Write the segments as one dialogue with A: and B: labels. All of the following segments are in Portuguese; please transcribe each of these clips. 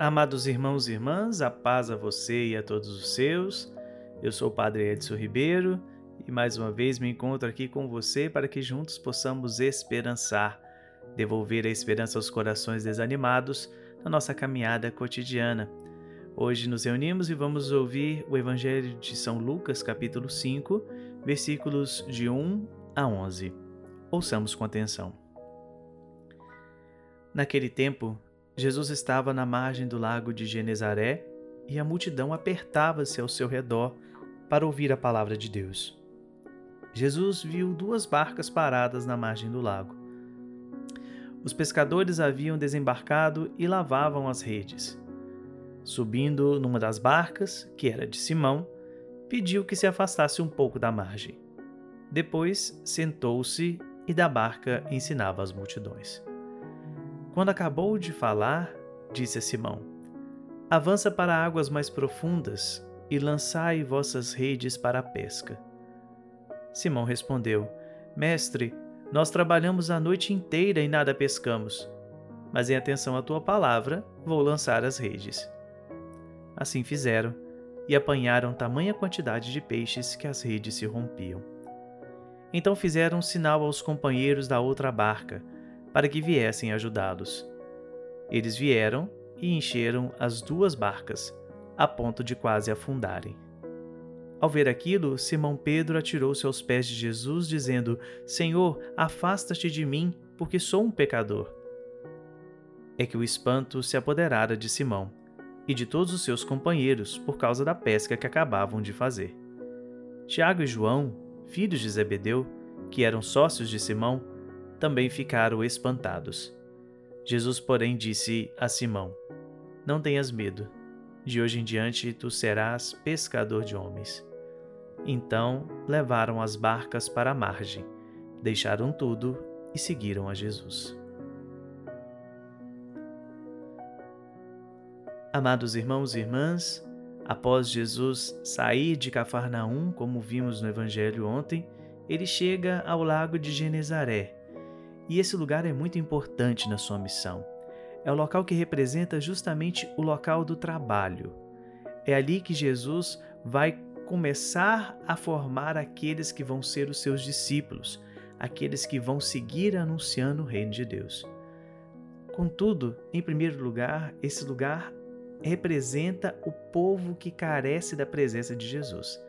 A: Amados irmãos e irmãs, a paz a você e a todos os seus. Eu sou o Padre Edson Ribeiro e mais uma vez me encontro aqui com você para que juntos possamos esperançar, devolver a esperança aos corações desanimados na nossa caminhada cotidiana. Hoje nos reunimos e vamos ouvir o Evangelho de São Lucas, capítulo 5, versículos de 1 a 11. Ouçamos com atenção. Naquele tempo, Jesus estava na margem do lago de Genezaré e a multidão apertava-se ao seu redor para ouvir a palavra de Deus. Jesus viu duas barcas paradas na margem do lago. Os pescadores haviam desembarcado e lavavam as redes. Subindo numa das barcas, que era de Simão, pediu que se afastasse um pouco da margem. Depois sentou-se e da barca ensinava as multidões. Quando acabou de falar, disse a Simão: Avança para águas mais profundas e lançai vossas redes para a pesca. Simão respondeu: Mestre, nós trabalhamos a noite inteira e nada pescamos, mas em atenção à tua palavra, vou lançar as redes. Assim fizeram e apanharam tamanha quantidade de peixes que as redes se rompiam. Então fizeram um sinal aos companheiros da outra barca para que viessem ajudá-los. Eles vieram e encheram as duas barcas, a ponto de quase afundarem. Ao ver aquilo, Simão Pedro atirou-se aos pés de Jesus, dizendo: Senhor, afasta-te de mim, porque sou um pecador. É que o espanto se apoderara de Simão e de todos os seus companheiros por causa da pesca que acabavam de fazer. Tiago e João, filhos de Zebedeu, que eram sócios de Simão, também ficaram espantados. Jesus, porém, disse a Simão: Não tenhas medo, de hoje em diante tu serás pescador de homens. Então levaram as barcas para a margem, deixaram tudo e seguiram a Jesus. Amados irmãos e irmãs, após Jesus sair de Cafarnaum, como vimos no Evangelho ontem, ele chega ao lago de Genezaré e esse lugar é muito importante na sua missão. É o local que representa justamente o local do trabalho. É ali que Jesus vai começar a formar aqueles que vão ser os seus discípulos, aqueles que vão seguir anunciando o reino de Deus. Contudo, em primeiro lugar, esse lugar representa o povo que carece da presença de Jesus.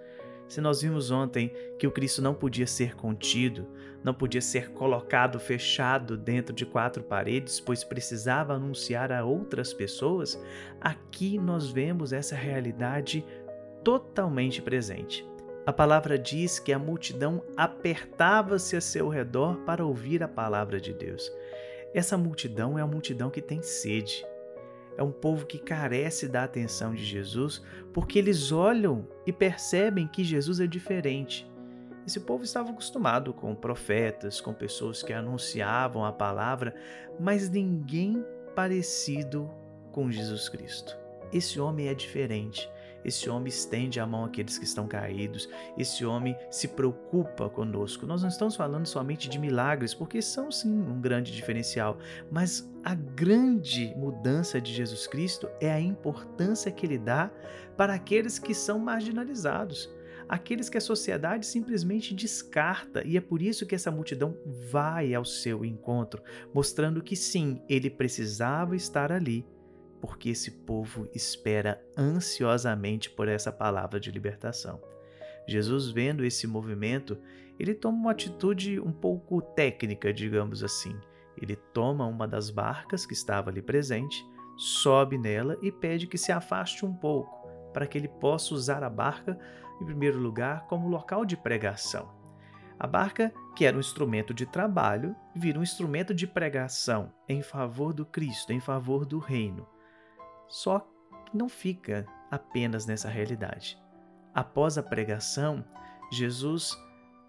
A: Se nós vimos ontem que o Cristo não podia ser contido, não podia ser colocado fechado dentro de quatro paredes, pois precisava anunciar a outras pessoas, aqui nós vemos essa realidade totalmente presente. A palavra diz que a multidão apertava-se a seu redor para ouvir a palavra de Deus. Essa multidão é a multidão que tem sede é um povo que carece da atenção de Jesus porque eles olham e percebem que Jesus é diferente. Esse povo estava acostumado com profetas, com pessoas que anunciavam a palavra, mas ninguém parecido com Jesus Cristo. Esse homem é diferente. Esse homem estende a mão àqueles que estão caídos. Esse homem se preocupa conosco. Nós não estamos falando somente de milagres, porque são sim um grande diferencial, mas a grande mudança de Jesus Cristo é a importância que ele dá para aqueles que são marginalizados aqueles que a sociedade simplesmente descarta, e é por isso que essa multidão vai ao seu encontro, mostrando que sim, ele precisava estar ali porque esse povo espera ansiosamente por essa palavra de libertação. Jesus, vendo esse movimento, ele toma uma atitude um pouco técnica, digamos assim. Ele toma uma das barcas que estava ali presente, sobe nela e pede que se afaste um pouco, para que ele possa usar a barca, em primeiro lugar, como local de pregação. A barca, que era um instrumento de trabalho, vira um instrumento de pregação em favor do Cristo, em favor do reino. Só que não fica apenas nessa realidade. Após a pregação, Jesus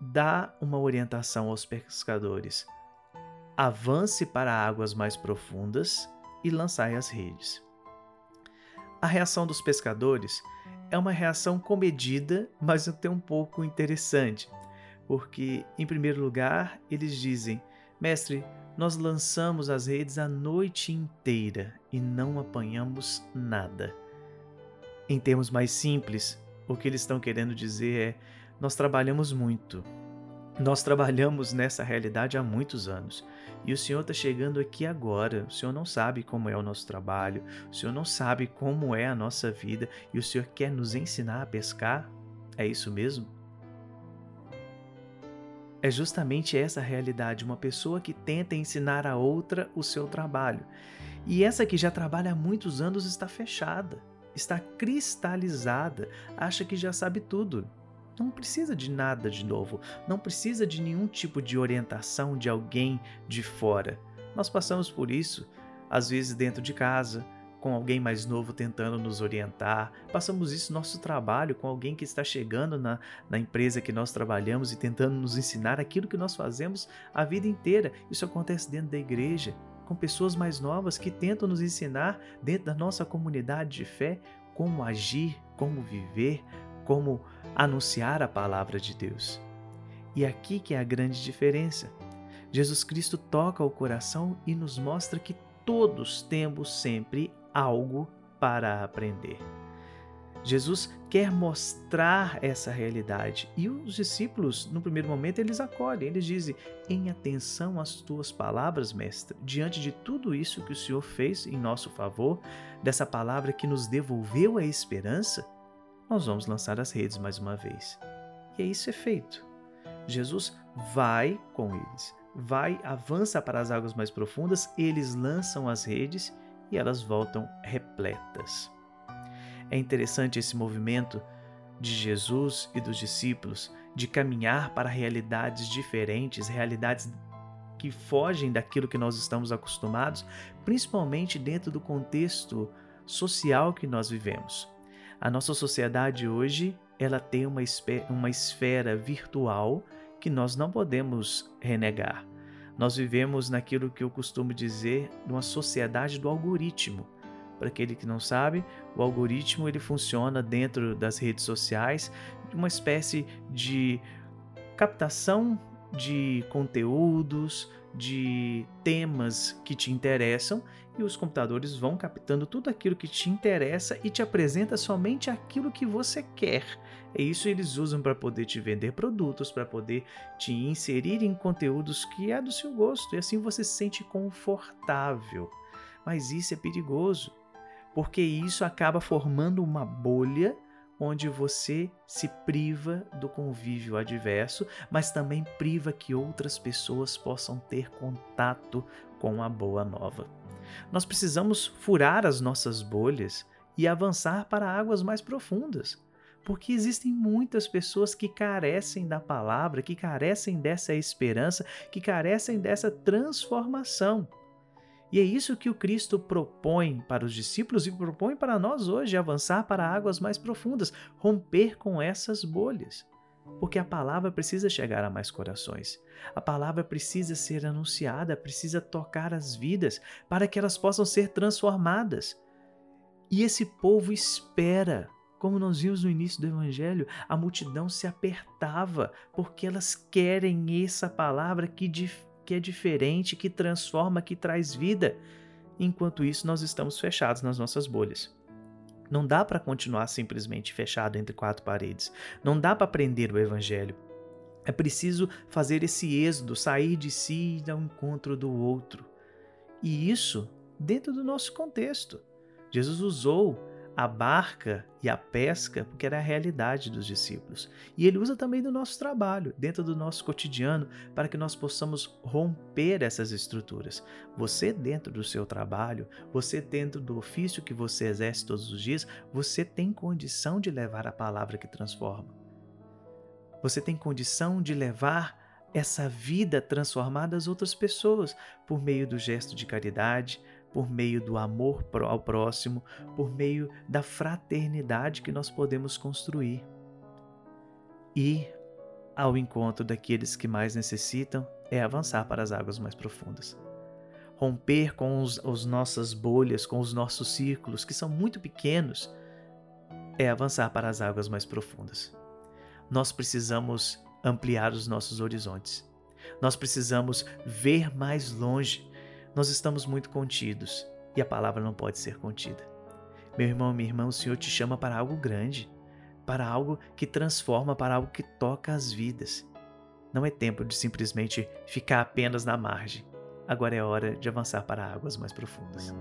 A: dá uma orientação aos pescadores: avance para águas mais profundas e lançai as redes. A reação dos pescadores é uma reação comedida, mas até um pouco interessante, porque, em primeiro lugar, eles dizem: Mestre, nós lançamos as redes a noite inteira e não apanhamos nada. Em termos mais simples, o que eles estão querendo dizer é: nós trabalhamos muito. Nós trabalhamos nessa realidade há muitos anos. E o Senhor está chegando aqui agora. O Senhor não sabe como é o nosso trabalho, o Senhor não sabe como é a nossa vida e o Senhor quer nos ensinar a pescar? É isso mesmo? É justamente essa realidade, uma pessoa que tenta ensinar a outra o seu trabalho. E essa que já trabalha há muitos anos está fechada, está cristalizada, acha que já sabe tudo. Não precisa de nada de novo, não precisa de nenhum tipo de orientação de alguém de fora. Nós passamos por isso, às vezes dentro de casa, com alguém mais novo tentando nos orientar. Passamos isso no nosso trabalho com alguém que está chegando na, na empresa que nós trabalhamos e tentando nos ensinar aquilo que nós fazemos a vida inteira. Isso acontece dentro da igreja, com pessoas mais novas que tentam nos ensinar dentro da nossa comunidade de fé como agir, como viver, como anunciar a palavra de Deus. E aqui que é a grande diferença. Jesus Cristo toca o coração e nos mostra que todos temos sempre algo para aprender. Jesus quer mostrar essa realidade e os discípulos, no primeiro momento, eles acolhem, eles dizem: Em atenção às tuas palavras, mestre, diante de tudo isso que o Senhor fez em nosso favor, dessa palavra que nos devolveu a esperança, nós vamos lançar as redes mais uma vez. E isso é feito. Jesus vai com eles, vai, avança para as águas mais profundas, eles lançam as redes e elas voltam repletas. É interessante esse movimento de Jesus e dos discípulos de caminhar para realidades diferentes, realidades que fogem daquilo que nós estamos acostumados, principalmente dentro do contexto social que nós vivemos. A nossa sociedade hoje, ela tem uma, uma esfera virtual que nós não podemos renegar. Nós vivemos naquilo que eu costumo dizer, numa sociedade do algoritmo. Para aquele que não sabe, o algoritmo ele funciona dentro das redes sociais, uma espécie de captação de conteúdos, de temas que te interessam e os computadores vão captando tudo aquilo que te interessa e te apresenta somente aquilo que você quer. É isso eles usam para poder te vender produtos, para poder te inserir em conteúdos que é do seu gosto e assim você se sente confortável. Mas isso é perigoso, porque isso acaba formando uma bolha onde você se priva do convívio adverso, mas também priva que outras pessoas possam ter contato com a boa nova. Nós precisamos furar as nossas bolhas e avançar para águas mais profundas, porque existem muitas pessoas que carecem da palavra, que carecem dessa esperança, que carecem dessa transformação. E é isso que o Cristo propõe para os discípulos e propõe para nós hoje: avançar para águas mais profundas, romper com essas bolhas. Porque a palavra precisa chegar a mais corações. A palavra precisa ser anunciada, precisa tocar as vidas para que elas possam ser transformadas. E esse povo espera. Como nós vimos no início do Evangelho, a multidão se apertava porque elas querem essa palavra que que é diferente, que transforma, que traz vida. Enquanto isso, nós estamos fechados nas nossas bolhas. Não dá para continuar simplesmente fechado entre quatro paredes. Não dá para aprender o evangelho. É preciso fazer esse êxodo, sair de si e ao encontro do outro. E isso dentro do nosso contexto. Jesus usou a barca e a pesca, porque era a realidade dos discípulos. E ele usa também do nosso trabalho, dentro do nosso cotidiano, para que nós possamos romper essas estruturas. Você, dentro do seu trabalho, você, dentro do ofício que você exerce todos os dias, você tem condição de levar a palavra que transforma. Você tem condição de levar essa vida transformada às outras pessoas por meio do gesto de caridade, por meio do amor ao próximo, por meio da fraternidade que nós podemos construir. E ao encontro daqueles que mais necessitam é avançar para as águas mais profundas. Romper com os, as nossas bolhas, com os nossos círculos, que são muito pequenos, é avançar para as águas mais profundas. Nós precisamos ampliar os nossos horizontes. Nós precisamos ver mais longe. Nós estamos muito contidos e a palavra não pode ser contida. Meu irmão, minha irmã, o Senhor te chama para algo grande, para algo que transforma, para algo que toca as vidas. Não é tempo de simplesmente ficar apenas na margem. Agora é hora de avançar para águas mais profundas.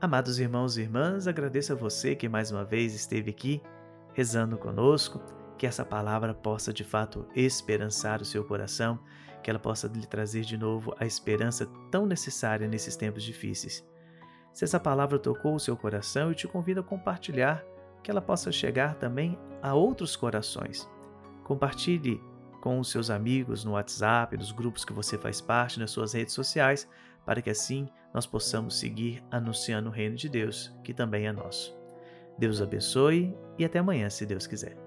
A: Amados irmãos e irmãs, agradeço a você que mais uma vez esteve aqui rezando conosco, que essa palavra possa de fato esperançar o seu coração, que ela possa lhe trazer de novo a esperança tão necessária nesses tempos difíceis. Se essa palavra tocou o seu coração, eu te convido a compartilhar, que ela possa chegar também a outros corações. Compartilhe com os seus amigos no WhatsApp, nos grupos que você faz parte, nas suas redes sociais, para que assim nós possamos seguir anunciando o reino de Deus, que também é nosso. Deus abençoe e até amanhã, se Deus quiser.